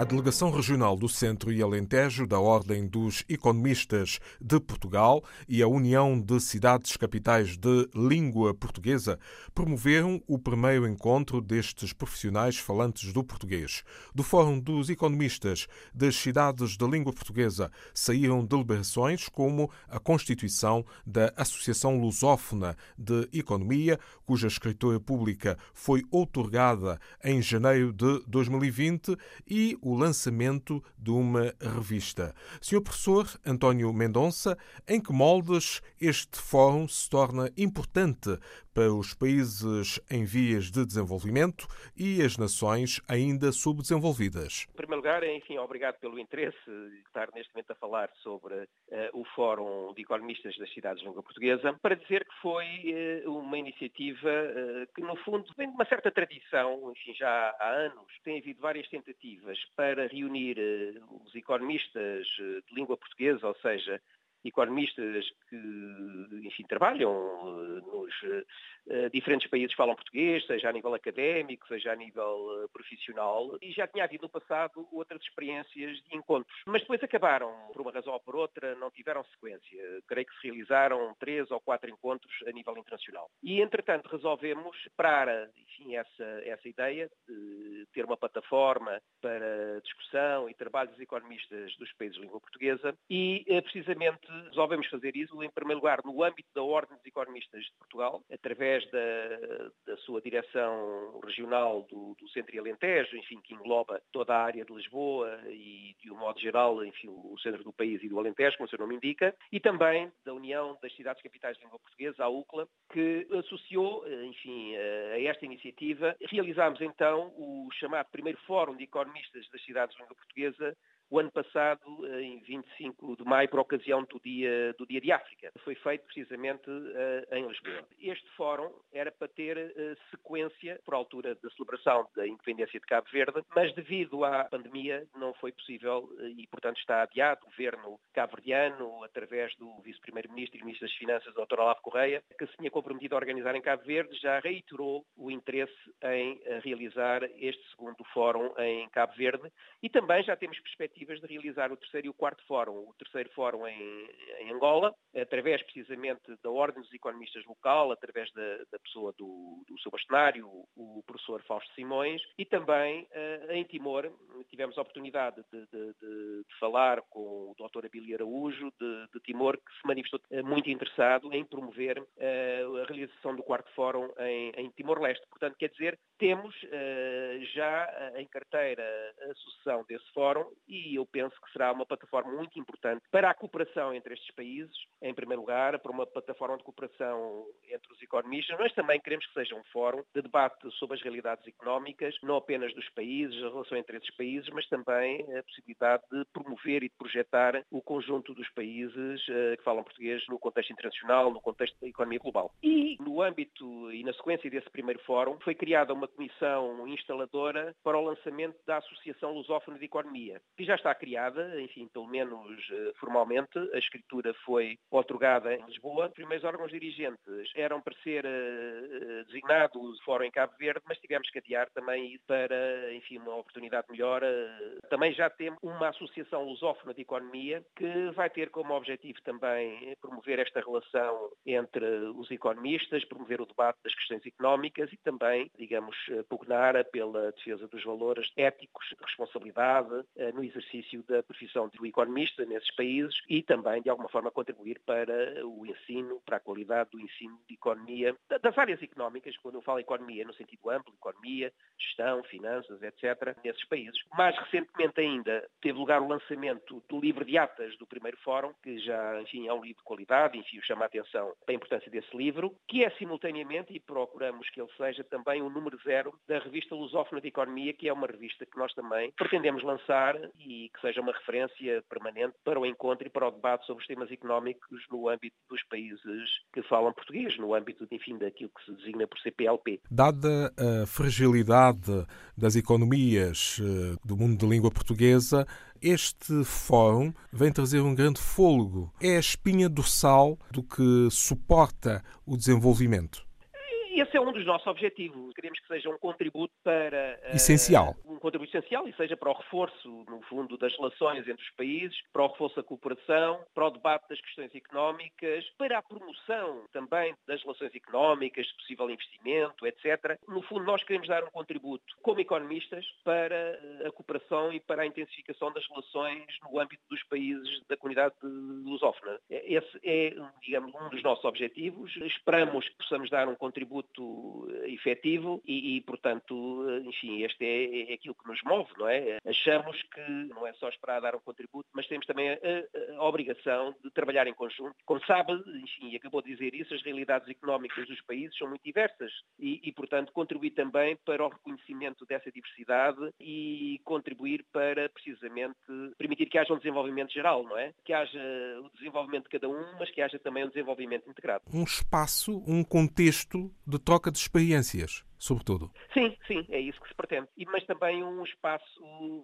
A Delegação Regional do Centro e Alentejo da Ordem dos Economistas de Portugal e a União de Cidades Capitais de Língua Portuguesa promoveram o primeiro encontro destes profissionais falantes do português. Do Fórum dos Economistas das Cidades de Língua Portuguesa saíram deliberações como a constituição da Associação Lusófona de Economia, cuja escritura pública foi outorgada em janeiro de 2020, e o o lançamento de uma revista. Senhor professor António Mendonça, em que moldes este fórum se torna importante para os países em vias de desenvolvimento e as nações ainda subdesenvolvidas? Em primeiro lugar, enfim, obrigado pelo interesse de estar neste momento a falar sobre uh, o Fórum de Economistas das Cidades de Língua Portuguesa, para dizer que foi uh, uma iniciativa uh, que, no fundo, vem de uma certa tradição, enfim, já há anos. Tem havido várias tentativas para reunir os economistas de língua portuguesa, ou seja, economistas que, enfim, trabalham eh, nos diferentes países que falam português, seja a nível académico, seja a nível profissional, e já tinha havido no passado outras experiências de encontros. Mas depois acabaram, por uma razão ou por outra, não tiveram sequência. Creio que se realizaram três ou quatro encontros a nível internacional. E, entretanto, resolvemos para, enfim, essa, essa ideia de ter uma plataforma para trabalho dos economistas dos países de língua portuguesa e, precisamente, resolvemos fazer isso, em primeiro lugar, no âmbito da Ordem dos Economistas de Portugal, através da, da sua direção regional do, do, Centro e Alentejo, enfim, que engloba toda a área de Lisboa e, de um modo geral, enfim, o centro do país e do Alentejo, como o seu nome indica, e também da União das Cidades Capitais de Língua Portuguesa, a UCLA, que associou, enfim, a esta iniciativa. Realizámos então o chamado primeiro Fórum de Economistas das Cidades de Língua Portuguesa, o ano passado, eh, em 25 de maio, por ocasião do Dia, do dia de África. Foi feito precisamente uh, em Lisboa. Este fórum era para ter uh, sequência por altura da celebração da independência de Cabo Verde, mas devido à pandemia não foi possível uh, e, portanto, está adiado. O governo cabo-verdiano, através do vice-primeiro-ministro e ministro das Finanças, Dr. Olavo Correia, que se tinha comprometido a organizar em Cabo Verde, já reiterou o interesse em realizar este segundo fórum em Cabo Verde e também já temos perspectiva perspectivas de realizar o terceiro e o quarto fórum. O terceiro fórum em, em Angola, através precisamente da Ordem dos Economistas Local, através da, da pessoa do, do seu bastonário, o professor Fausto Simões, e também uh, em Timor, tivemos a oportunidade de, de, de, de falar com o Dr. Abílio Araújo, de, Timor, que se manifestou uh, muito interessado em promover uh, a realização do quarto fórum em, em Timor-Leste. Portanto, quer dizer, temos já em carteira a sucessão desse fórum e e eu penso que será uma plataforma muito importante para a cooperação entre estes países, em primeiro lugar, para uma plataforma de cooperação entre os economistas, mas também queremos que seja um fórum de debate sobre as realidades económicas, não apenas dos países, a relação entre esses países, mas também a possibilidade de promover e de projetar o conjunto dos países uh, que falam português no contexto internacional, no contexto da economia global. E no âmbito e na sequência desse primeiro fórum, foi criada uma comissão instaladora para o lançamento da Associação Lusófona de Economia, que já está criada, enfim, pelo menos uh, formalmente. A escritura foi otorgada em Lisboa. Os primeiros órgãos dirigentes eram para ser uh, designados o Fórum em Cabo Verde, mas tivemos que adiar também para, enfim, uma oportunidade melhor. Também já temos uma associação lusófona de economia que vai ter como objetivo também promover esta relação entre os economistas, promover o debate das questões económicas e também, digamos, pugnar pela defesa dos valores éticos de responsabilidade no exercício exercício da profissão do economista nesses países e também, de alguma forma, contribuir para o ensino, para a qualidade do ensino de economia, das áreas económicas, quando eu falo economia no sentido amplo, economia, gestão, finanças, etc., nesses países. Mais recentemente ainda teve lugar o lançamento do livro de atas do primeiro fórum, que já, enfim, é um livro de qualidade, enfim, chama a atenção para a importância desse livro, que é simultaneamente, e procuramos que ele seja também o número zero da revista Lusófona de Economia, que é uma revista que nós também pretendemos lançar e que seja uma referência permanente para o encontro e para o debate sobre os temas económicos no âmbito dos países que falam português, no âmbito, enfim, daquilo que se designa por CPLP. Dada a fragilidade das economias eh, do mundo de língua portuguesa, Este fórum vem trazer um grande fôlego. É a espinha dorsal do que suporta o desenvolvimento esse é um dos nossos objetivos. Queremos que seja um contributo para. Essencial. Uh, um contributo essencial e seja para o reforço, no fundo, das relações entre os países, para o reforço da cooperação, para o debate das questões económicas, para a promoção também das relações económicas, de possível investimento, etc. No fundo, nós queremos dar um contributo como economistas para a cooperação e para a intensificação das relações no âmbito dos países da comunidade lusófona. Esse é, digamos, um dos nossos objetivos. Esperamos que possamos dar um contributo muito eh, efetivo e, e, portanto, eh, enfim, este é, é, aquilo que nos move, não é? Achamos que não é só esperar dar um contributo, mas temos também a, a obrigação de trabalhar em conjunto. Como sabe, enfim, acabou de dizer isso, as realidades económicas dos países são muito diversas e, e portanto, contribuir também para o reconhecimento dessa diversidade e contribuir para, precisamente, permitir que haja um desenvolvimento geral, não é? Que haja o desenvolvimento de cada um, mas que haja também um desenvolvimento integrado. Um espaço, um contexto de troca de experiências, sobretudo. Sim, sim, é isso que se pretende. E, mas também um espaço,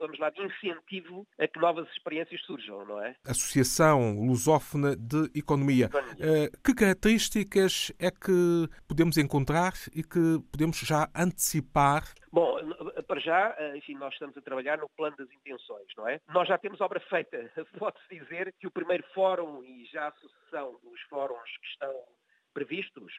vamos lá, de incentivo a que novas experiências surjam, não é? Associação Lusófona de Economia. Economia. Uh, que características é que podemos encontrar e que podemos já antecipar? Bom, para já, eh, enfim, nós estamos a trabalhar no plano das intenções, não é? Nós já temos obra feita. Pode-se dizer que o primeiro fórum e já a sucessão dos fóruns que estão previstos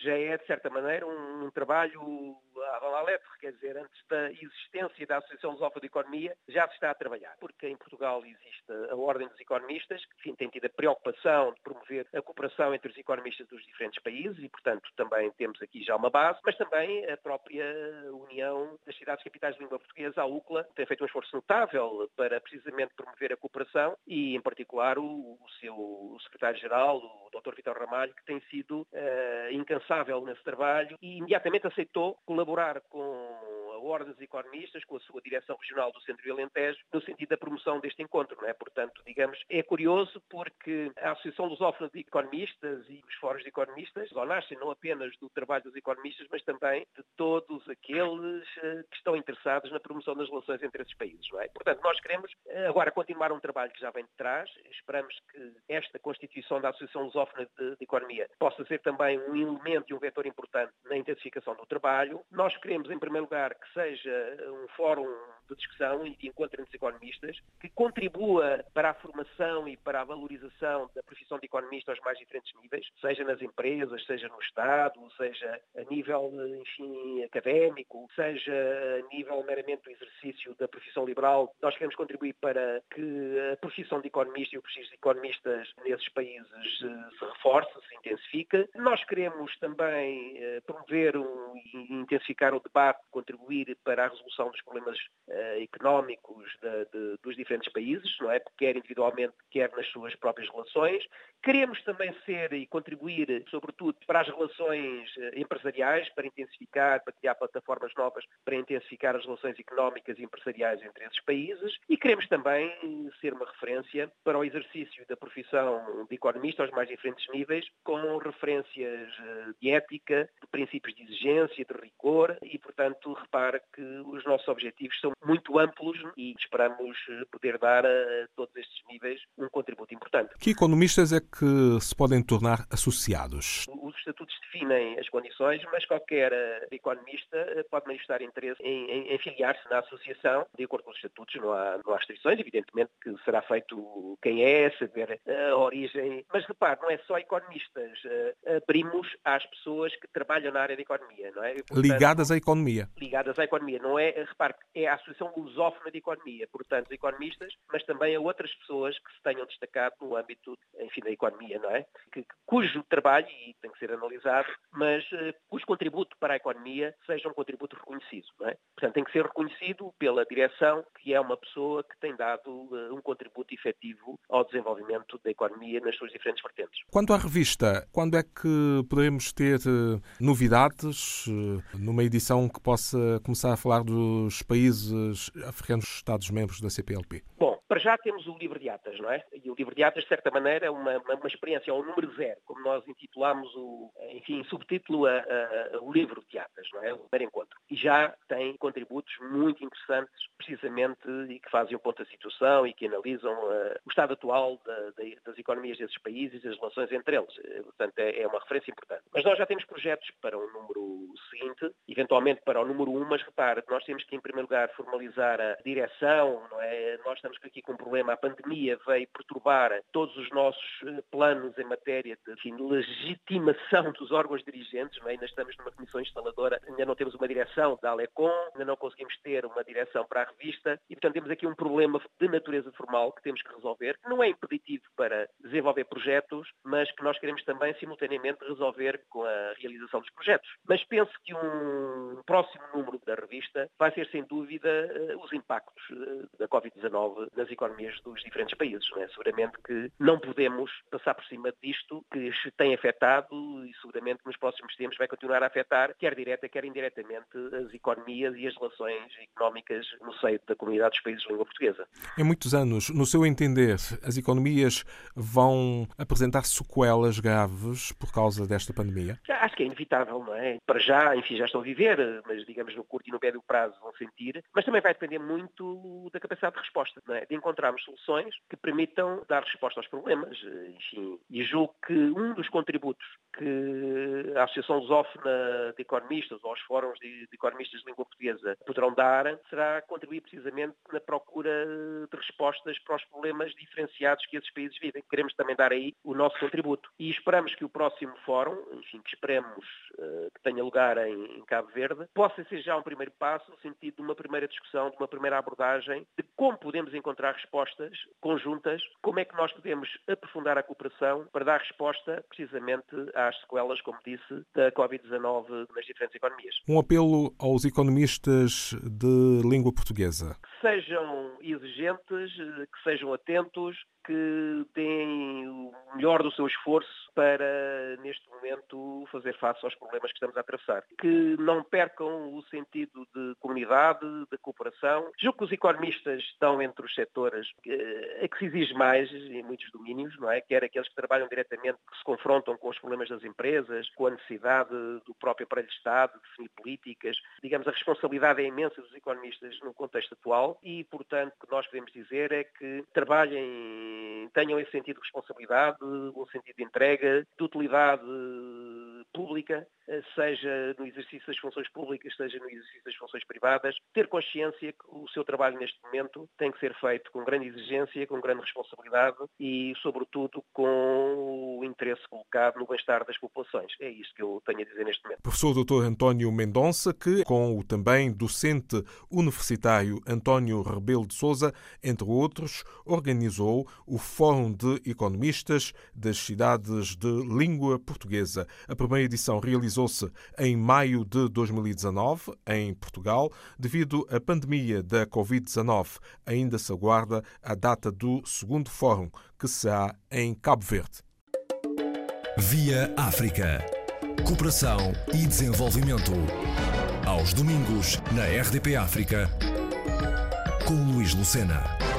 já é, de certa maneira, um, um trabalho à letra, quer dizer, antes da existência da Associação Lusófona de Economia, já se está a trabalhar, porque em Portugal existe a Ordem dos Economistas, que enfim, tem tido a preocupação de promover a cooperação entre os economistas dos diferentes países e, portanto, também temos aqui já uma base, mas também a própria União das Cidades Capitais de Língua Portuguesa, a UCLA, tem feito um esforço notável para precisamente promover a cooperação e, em particular, o, o seu secretário-geral, o Dr. Vitor Ramalho, que tem sido uh, incansável nesse trabalho e imediatamente aceitou colaborar com Ordem dos Economistas, com a sua direção regional do Centro e Alentejo, no sentido da promoção deste encontro. Não é? Portanto, digamos, é curioso porque a Associação Lusófona de Economistas e os fóruns de economistas nascem não apenas do trabalho dos economistas, mas também de todos aqueles eh, que estão interessados na promoção das relações entre esses países. Não é? Portanto, nós queremos eh, agora continuar um trabalho que já vem de trás. Esperamos que esta constituição da Associação Lusófona de Economia possa ser também um elemento e um vetor importante na intensificação do trabalho. Nós queremos, em primeiro lugar, que seja um fórum de discussão e entre os economistas, que contribua para a formação e para a valorização da profissão de economista aos mais diferentes níveis, seja nas empresas, seja no Estado, seja a nível, enfim, académico, seja a nível meramente do exercício da profissão liberal. Nós queremos contribuir para que a profissão de economista e o prestígio de economistas nesses países eh, se reforce, se intensifique. Nós queremos também eh, promover e intensificar o debate, contribuir para a resolução dos problemas uh, económicos de, de, dos diferentes países, não é? Quer individualmente, quer nas suas próprias relações. Queremos também ser e contribuir, sobretudo, para as relações eh, empresariais, para intensificar, para criar plataformas novas para intensificar as relações económicas e empresariais entre esses países. E queremos também ser uma referência para o exercício da profissão de economista aos mais diferentes níveis, com referências eh, de ética, de princípios de exigência, de rigor e, portanto, repara que os nossos objetivos são muito amplos e esperamos eh, poder dar a todos estes níveis um contributo importante. Que economistas é que se podem tornar associados? Os estatutos definem as condições, mas qualquer eh, economista eh, pode manifestar interesse em, em, em filiar-se na associação, de acordo com os estatutos, não há, não há restrições, evidentemente que será feito quem é, saber a origem, mas repare, não é só economistas, abrimos às pessoas que trabalham na área da economia, não é? Portanto, ligadas à economia. Ligadas à economia, não é, repare, é a Associação Lusófona de Economia, portanto, economistas, mas também a outras pessoas que se tenham destacado no âmbito, enfim, da economia, não é? Que, cujo trabalho, e tem que ser analisado, mas uh, cujo contributo para a economia seja um contributo reconhecido, não é? Portanto, tem que ser reconhecido pela direção, que é uma pessoa que tem dado uh, um contributo efetivo ao desenvolvimento da economia nas suas diferentes vertentes. Quanto à revista, quando é que poderemos ter uh, novidades numa edição que possa começar a falar dos países africanos Estados-membros da CPLP? Bom, Para já temos o Livro de Atas, não é? E o Livro de Atas, de certa maneira, é uma, uma, uma experiência ao número zero, como nós intitulamos o, enfim, subtítulo a, a, a, o Livro de Atas, não é? O primeiro encontro. E já tem contributos muito interessantes, precisamente, e que fazem o ponto da situação e que analisam uh, o estado atual da, da, das economias desses países e as relações entre eles. Eh, portanto, é, é uma referência importante. Mas nós já temos projetos para o número seguinte, eventualmente para o número um, mas repare, nós temos que, em primeiro lugar, formalizar a direção, não é? Nós estamos aqui com um problema, a pandemia veio perturbar todos os nossos eh, planos em matéria de enfim, legitimação dos órgãos dirigentes, é? ainda estamos numa comissão instaladora, ainda não temos uma direção da Alecom, ainda não conseguimos ter uma direção para a revista e, portanto, temos aqui um problema de natureza formal que temos que resolver, que não é impeditivo para desenvolver projetos, mas que nós queremos também, simultaneamente, resolver com a realização dos projetos. Mas penso que um próximo número da revista vai ser, sem dúvida, eh, os impactos eh, da Covid-19 nas economias dos diferentes países. Não é? Seguramente que não podemos passar por cima disto que tem afetado e seguramente nos próximos tempos vai continuar a afetar, quer direta, quer indiretamente, as economias e as relações económicas no seio da comunidade dos países de língua portuguesa. Em muitos anos, no seu entender, as economias vão apresentar sequelas graves por causa desta pandemia? Acho que é inevitável, não é? Para já, enfim, já estão a viver, mas digamos no curto e no médio prazo vão sentir, mas também vai depender muito da capacidade de resposta, não é? De encontrarmos soluções que permitam dar resposta aos problemas. Enfim, e julgo que um dos contributos que a Associação Lusófona de Economistas ou os fóruns de, economistas de língua portuguesa poderão dar será contribuir precisamente na procura de respostas para os problemas diferenciados que esses países vivem. Queremos também dar aí o nosso contributo. E esperamos que o próximo fórum, enfim, que esperemos uh, que tenha lugar em, em, Cabo Verde, possa ser já um primeiro passo no sentido de uma primeira discussão, de uma primeira abordagem de como podemos encontrar respostas conjuntas, como é que nós podemos aprofundar a cooperação para dar resposta precisamente às sequelas, como disse, da Covid-19 nas diferentes economias. Um apelo aos economistas de língua portuguesa. Que sejam exigentes, que sejam atentos, que deem o melhor do seu esforço para, neste momento, fazer face aos problemas que estamos a atravessar. Que não percam o sentido de comunidade, de cooperação. Julgo que os economistas estão entre os setores a que se exige mais em muitos domínios, não é? Quer aqueles que trabalham diretamente, que se confrontam com os problemas das empresas, com a necessidade do próprio aparelho de Estado, de definir políticas. Digamos, a responsabilidade é imensa dos economistas no contexto atual e, portanto, o que nós podemos dizer é que trabalhem tenham esse sentido de responsabilidade, um sentido de entrega, de utilidade pública, seja no exercício das funções públicas, seja no exercício das funções privadas, ter consciência que o seu trabalho neste momento tem que ser feito com grande exigência, com grande responsabilidade e, sobretudo, com o interesse colocado no bem-estar das populações. É isto que eu tenho a dizer neste momento. Professor Dr. António Mendonça, que, com o também docente universitário António Rebelo de Souza, entre outros, organizou o Fórum de Economistas das Cidades de Língua Portuguesa. A primeira edição realizou-se em maio de 2019, em Portugal. Devido à pandemia da Covid-19, ainda se aguarda a data do segundo fórum, que será em Cabo Verde. Via África. Cooperação e desenvolvimento. Aos domingos, na RDP África, com Luís Lucena.